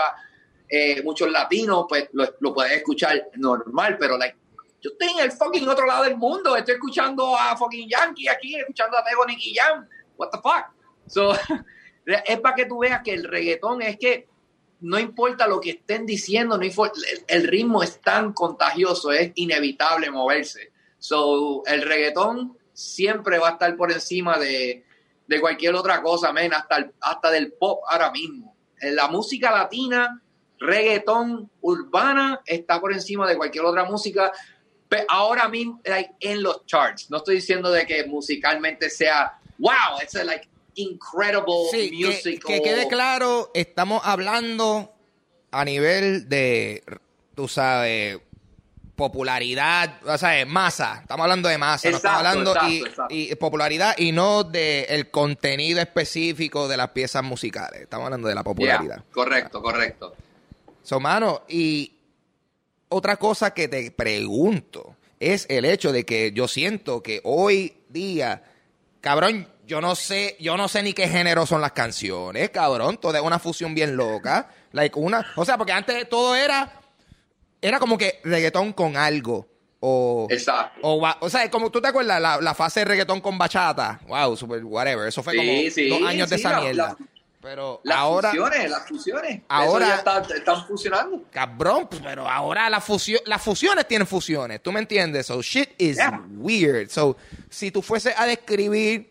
eh, muchos latinos, pues lo, lo puedes escuchar normal, pero like, yo estoy en el fucking otro lado del mundo, estoy escuchando a fucking Yankee aquí, escuchando a Tego Nicky Jam, what the fuck. So, es para que tú veas que el reggaetón es que no importa lo que estén diciendo, no importa, el, el ritmo es tan contagioso, es inevitable moverse. So, el reggaetón siempre va a estar por encima de, de cualquier otra cosa, men, hasta, el- hasta del pop ahora mismo. En la música latina, reggaetón, urbana, está por encima de cualquier otra música. Pe- ahora mismo, like, en los charts, no estoy diciendo de que musicalmente sea, wow, it's a, like incredible Sí, que, que quede claro, estamos hablando a nivel de, tú sabes, popularidad, o sea, masa. Estamos hablando de masa, no estamos hablando exacto, y, exacto. y popularidad y no de el contenido específico de las piezas musicales. Estamos hablando de la popularidad. Yeah, correcto, correcto. So, mano, y otra cosa que te pregunto es el hecho de que yo siento que hoy día, cabrón, yo no sé, yo no sé ni qué género son las canciones, cabrón, todo es una fusión bien loca, like una, o sea, porque antes todo era era como que reggaetón con algo o Exacto. o, o sea, como tú te acuerdas la, la fase de reggaetón con bachata, wow, super whatever, eso fue Sí, como sí, dos años de esa la- mierda. la- Pero Las ahora fusiones, las fusiones. Ahora- Eso ya está- están funcionando. Cabrón, pero ahora la fusión, las fusiones tienen fusiones, ¿tú me entiendes? So shit is Yeah. weird. So, si tú fueses a describir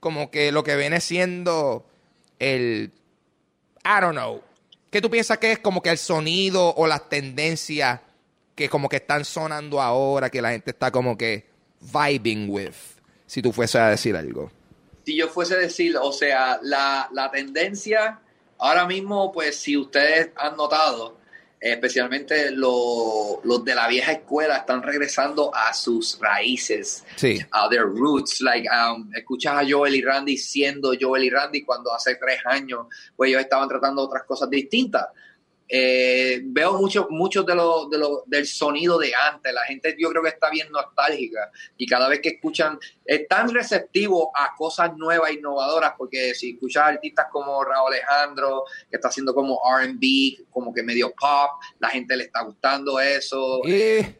como que lo que viene siendo el I don't know, ¿qué tú piensas que es como que el sonido o las tendencias que como que están sonando ahora, que la gente está como que vibing with? Si tú fueses a decir algo. si yo fuese a decir, o sea, la, la tendencia, ahora mismo, pues si ustedes han notado, especialmente lo- los de la vieja escuela están regresando a sus raíces, Sí. a their roots, like, um, escuchas a Joel y Randy siendo Joel y Randy cuando hace tres años, pues ellos estaban tratando otras cosas distintas. Eh, veo mucho, muchos de los de lo- del sonido de antes. La gente yo creo que está bien nostálgica y cada vez que escuchan, están receptivos a cosas nuevas, innovadoras, porque si escuchas artistas como Raúl Alejandro, que está haciendo como RB, como que medio pop, la gente le está gustando eso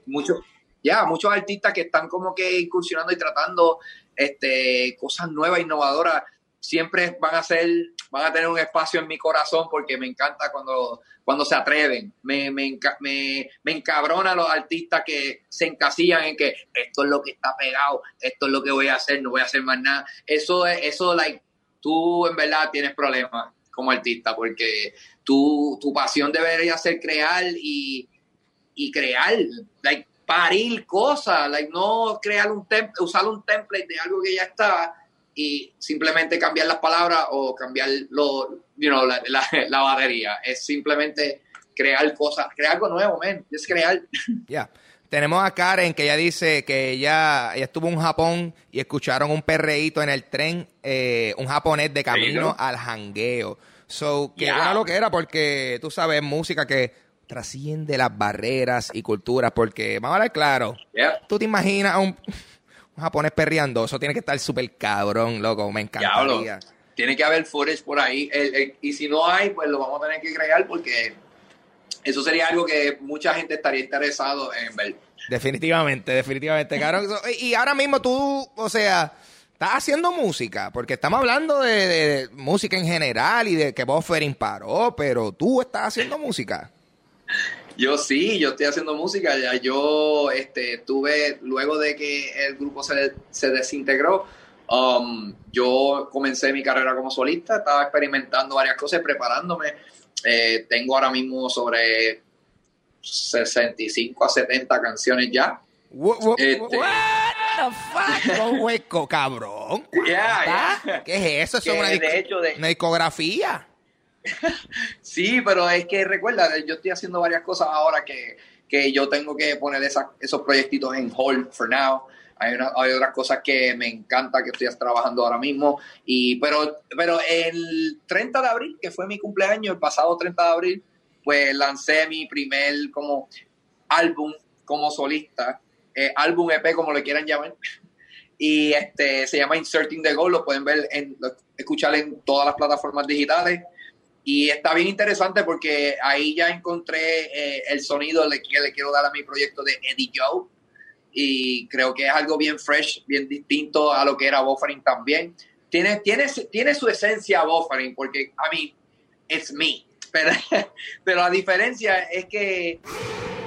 muchos ya muchos artistas que están como que incursionando y tratando este cosas nuevas innovadoras siempre van a ser van a tener un espacio en mi corazón porque me encanta cuando cuando se atreven. Me me, me, me encabrona los artistas que se encasillan en que esto es lo que está pegado esto es lo que voy a hacer no voy a hacer más nada. Eso es eso like tú en verdad tienes problemas como artista porque tu, tu pasión debería ser crear y y crear, like, parir cosas, like, no crear un usar un template de algo que ya está y simplemente cambiar las palabras o cambiar lo, you know, la, la, la batería. Es simplemente crear cosas, crear algo nuevo, man. Es crear. Ya. Tenemos a Karen que ella dice que ella, ella estuvo en Japón y escucharon un perreíto en el tren, eh, un japonés de camino ¿no? al jangueo. So, que Ya. era lo que era porque tú sabes, música que trasciende las barreras y culturas porque, vamos a hablar claro, Yeah. tú te imaginas a un japonés perreando, eso tiene que estar súper cabrón, loco, me Diablo. encantaría. Tiene que haber footage por ahí. El- el- y si no hay, pues lo vamos a tener que crear porque eso sería algo que mucha gente estaría interesado en ver. Definitivamente, definitivamente, cabrón. So, Y ahora mismo tú, o sea, estás haciendo música, porque estamos hablando de música en general y de que Buffering paró, pero tú estás haciendo música. Yo sí, yo estoy haciendo música. Ya yo este, tuve, luego de que el grupo se, se desintegró, um, yo comencé mi carrera como solista, estaba experimentando varias cosas, preparándome. Eh, tengo ahora mismo sobre 65 a 70 canciones ya. What, what- Este- what the fuck? Con hueco, cabrón. Yeah. ¿Qué es eso? Eso es una, de disc- hecho, de- una discografía. Sí, pero es que recuerda, yo estoy haciendo varias cosas ahora que, que yo tengo que poner esos proyectitos en hold for now. Hay, otras cosas que me encanta que estoy trabajando ahora mismo. Y, pero, pero el 30 de abril, que fue mi cumpleaños, el pasado 30 de abril, pues lancé mi primer como álbum como solista, eh, álbum EP como le quieran llamar. Y este se llama Inserting the Goal, lo pueden ver en escuchar en todas las plataformas digitales. Y está bien interesante porque ahí ya encontré eh, el sonido que le quiero dar a mi proyecto de Eddie Joe. Y creo que es algo bien fresh, bien distinto a lo que era Buffering también. Tiene, tiene, tiene su esencia Buffering porque, a mí, it's me. Pero, pero la diferencia es que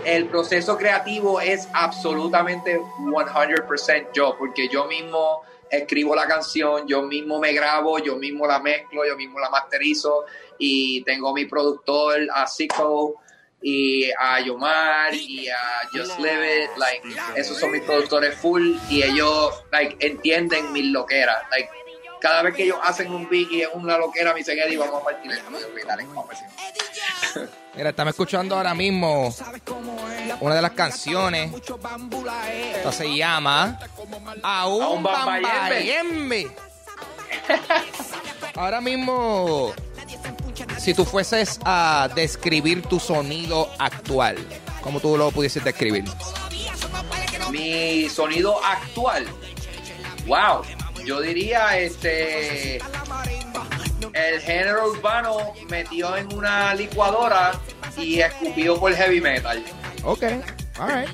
el proceso creativo es absolutamente 100% yo, porque yo mismo escribo la canción, yo mismo me grabo, yo mismo la mezclo, yo mismo la masterizo y tengo mi productor a Zico y a Yomar y a Just Live It, like, esos son mis productores full y ellos like, entienden mis loqueras, like, cada vez que ellos hacen un beat y es una loquera, me dicen, Eddie, vamos a partir esto. Y yo, "Ok, dale, vamos a partir". Mira, estamos escuchando ahora mismo una de las canciones. Esto se llama Aún Bambayembe. Ahora mismo, si tú fueses a describir tu sonido actual, ¿cómo tú lo pudieses describir? Mi sonido actual. Wow. Yo diría este el género urbano metió en una licuadora y escupido por heavy metal. Ok, alright.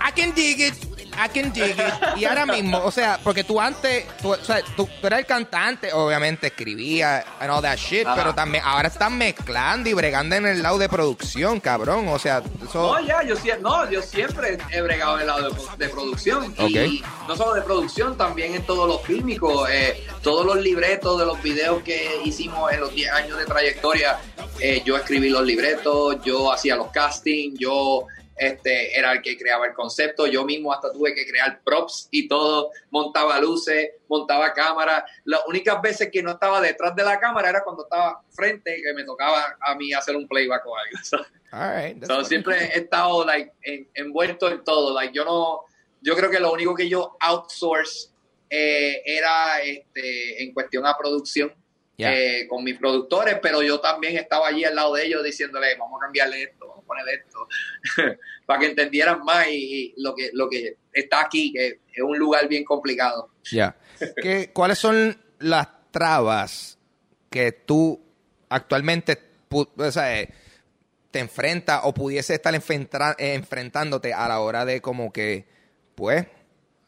I can dig it. I can dig it. Y ahora mismo, o sea, porque tú antes, tú, o sea, tú, tú eras el cantante, obviamente escribía and all that shit, Ajá. pero también ahora estás mezclando y bregando en el lado de producción, cabrón. O sea, eso. No, ya, yo, no, yo siempre he bregado el lado de, de producción. Y no solo de producción, también en todos los fílmicos, eh, todos los libretos de los videos que hicimos en los 10 años de trayectoria. eh, yo escribí los libretos, yo hacía los castings, yo este, era el que creaba el concepto. Yo mismo hasta tuve que crear props y todo, montaba luces, montaba cámaras. Las únicas veces que no estaba detrás de la cámara era cuando estaba frente, que me tocaba a mí hacer un playback o algo. So, that's So, siempre he estado like en- envuelto en todo. Like yo no, yo creo que lo único que yo outsource eh, era este en cuestión a producción Eh, con mis productores, pero yo también estaba allí al lado de ellos diciéndole vamos a cambiarle esto, vamos a ponerle esto, para que entendieran más y, y lo que lo que está aquí, que es un lugar bien complicado. Ya. ¿Qué- ¿Cuáles son las trabas que tú actualmente o sea, eh, te enfrentas o pudiese estar eh, enfrentándote a la hora de como que, pues,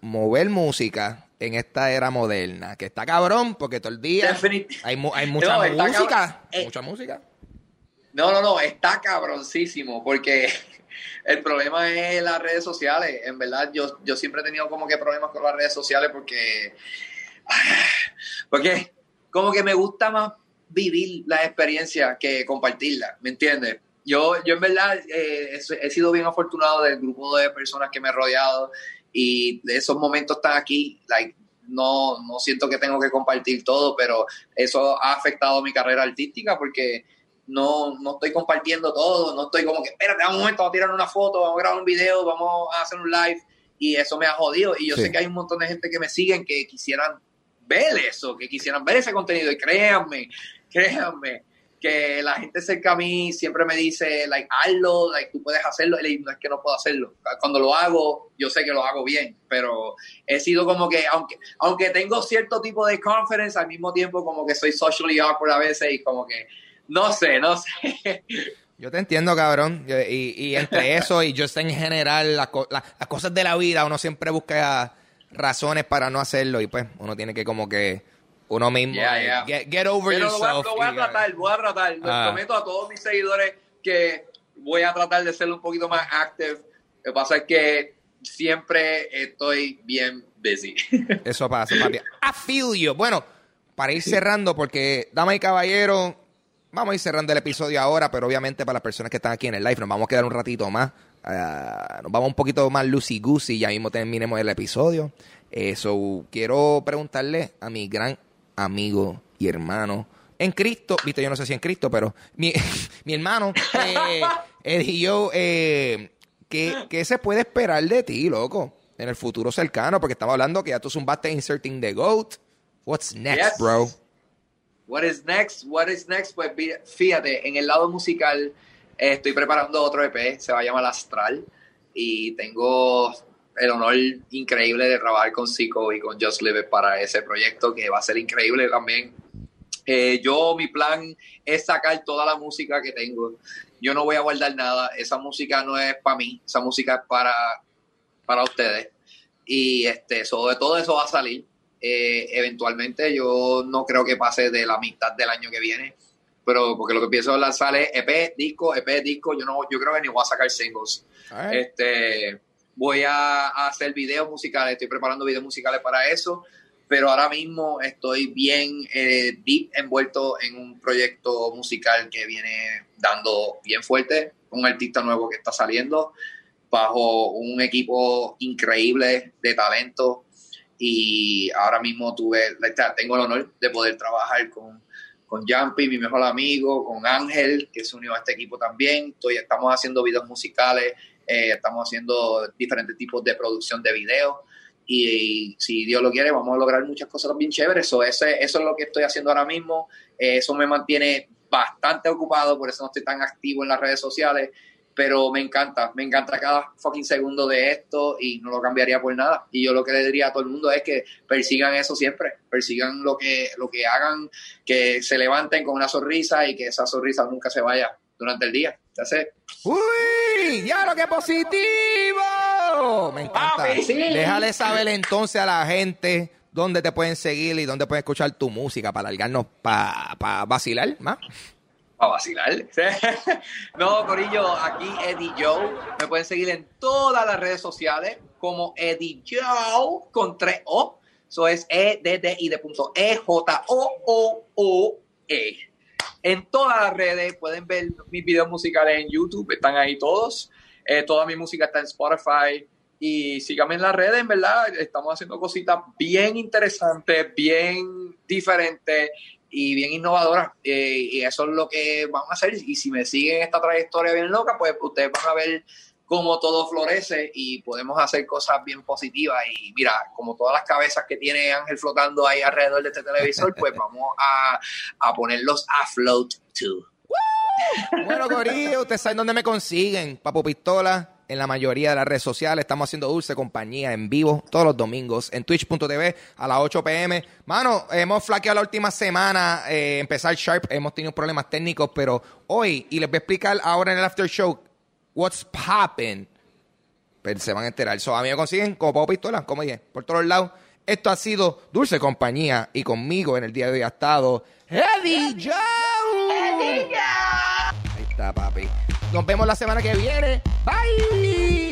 mover música en esta era moderna? Que está cabrón porque todo el día Definit- hay, mu- hay mucha No, música. Eh, mucha música. No, no, no, está cabroncísimo porque el problema es las redes sociales. En verdad, yo, yo siempre he tenido como que problemas con las redes sociales porque, porque como que me gusta más vivir la experiencia que compartirla, ¿me entiendes? Yo, yo en verdad eh, he, he sido bien afortunado del grupo de personas que me he rodeado y de esos momentos están aquí, like, no, no siento que tengo que compartir todo, pero eso ha afectado mi carrera artística porque no, no estoy compartiendo todo, no estoy como que, espérate, un momento, vamos a tirar una foto, vamos a grabar un video, vamos a hacer un live, y eso me ha jodido. Y yo Sí. sé que hay un montón de gente que me siguen que quisieran ver eso, que quisieran ver ese contenido, y créanme, créanme, que la gente cerca a mí siempre me dice, like, hazlo, like, tú puedes hacerlo, y no es que no puedo hacerlo. Cuando lo hago, yo sé que lo hago bien, pero he sido como que, aunque, aunque tengo cierto tipo de confidence, al mismo tiempo como que soy socially awkward a veces y como que, no sé, no sé. Yo te entiendo, cabrón. Y, y entre eso y yo sé en general co- la- las cosas de la vida, uno siempre busca razones para no hacerlo y pues uno tiene que como que uno mismo Yeah, eh, yeah. Get, get over Pero lo voy, a, yourself. lo voy a tratar, voy a tratar. Les Ah. prometo a todos mis seguidores que voy a tratar de ser un poquito más active. Lo que pasa es que siempre estoy bien busy. Eso pasa, papi. I feel you. Bueno, para ir cerrando, porque, damas y caballeros, vamos a ir cerrando el episodio ahora, pero obviamente para las personas que están aquí en el live, nos vamos a quedar un ratito más. Ah, nos vamos un poquito más loosey goosey y ya mismo terminemos el episodio. Eso, quiero preguntarle a mi gran amigo y hermano, en Cristo, viste, yo no sé si en Cristo, pero mi, mi hermano, eh, Eddie Joe, eh, ¿qué, ¿qué se puede esperar de ti, loco? En el futuro cercano, porque estamos hablando que ya tú zumbaste Inserting the GOAT. What's next, Yes. bro? What is next? What is next? Pues fíjate, en el lado musical eh, estoy preparando otro EP, se va a llamar Astral y tengo el honor increíble de trabajar con Zico y con Just Live para ese proyecto que va a ser increíble también. Eh, yo, mi plan es sacar toda la música que tengo. Yo no voy a guardar nada. Esa música no es para mí, esa música es para, para ustedes. Y este, sobre todo eso va a salir. Eh, eventualmente yo no creo que pase de la mitad del año que viene, pero porque lo que pienso lanzar es EP, disco, EP, disco. Yo no, yo creo que ni voy a sacar singles. Right. Este, voy a, a hacer videos musicales, estoy preparando videos musicales para eso, pero ahora mismo estoy bien eh, deep envuelto en un proyecto musical que viene dando bien fuerte, un artista nuevo que está saliendo bajo un equipo increíble de talento y ahora mismo tuve, tengo el honor de poder trabajar con con Jumpy, mi mejor amigo, con Ángel, que se unió a este equipo también. Estoy, estamos haciendo videos musicales, eh, estamos haciendo diferentes tipos de producción de videos. Y, si Dios lo quiere, vamos a lograr muchas cosas bien chéveres. Eso, ese, eso es lo que estoy haciendo ahora mismo. Eh, eso me mantiene bastante ocupado, por eso no estoy tan activo en las redes sociales. Pero me encanta, me encanta cada fucking segundo de esto y no lo cambiaría por nada. Y yo lo que le diría a todo el mundo es que persigan eso siempre, persigan lo que, lo que hagan, que se levanten con una sonrisa y que esa sonrisa nunca se vaya durante el día. ¡Uy! ¡Ya lo que positivo! Me encanta. Papi, sí. Déjale saber entonces a la gente dónde te pueden seguir y dónde pueden escuchar tu música para largarnos para vacilar más. Para vacilar. no, Corillo, aquí Eddie Joe. Me pueden seguir en todas las redes sociales como Eddie Joe con 3 O. Eso es E D D I de punto E J O O O E. En todas las redes pueden ver mis videos musicales en YouTube, están ahí todos. Eh, toda mi música está en Spotify. Y síganme en las redes, en verdad. Estamos haciendo cositas bien interesantes, bien diferentes y bien innovadoras. Eh, y eso es lo que vamos a hacer. Y si me siguen esta trayectoria bien loca, pues ustedes van a ver cómo todo florece y podemos hacer cosas bien positivas. Y mira, como todas las cabezas que tiene Ángel flotando ahí alrededor de este televisor, pues vamos a, a ponerlos a float too. Bueno, Corillo, ustedes saben dónde me consiguen. Papo Pistola, en la mayoría de las redes sociales. Estamos haciendo Dulce Compañía en vivo todos los domingos en twitch.tv a las 8 pm. Mano, hemos flaqueado la última semana, eh, empezar Sharp, hemos tenido problemas técnicos, pero hoy, y les voy a explicar ahora en el after show, what's poppin'. Pero se van a enterar. So, a mí me consiguen como Papo Pistola, como dije, por todos lados. Esto ha sido Dulce Compañía y conmigo en el día de hoy ha estado Eddie Joe. Ahí está, papi. Nos vemos la semana que viene. Bye.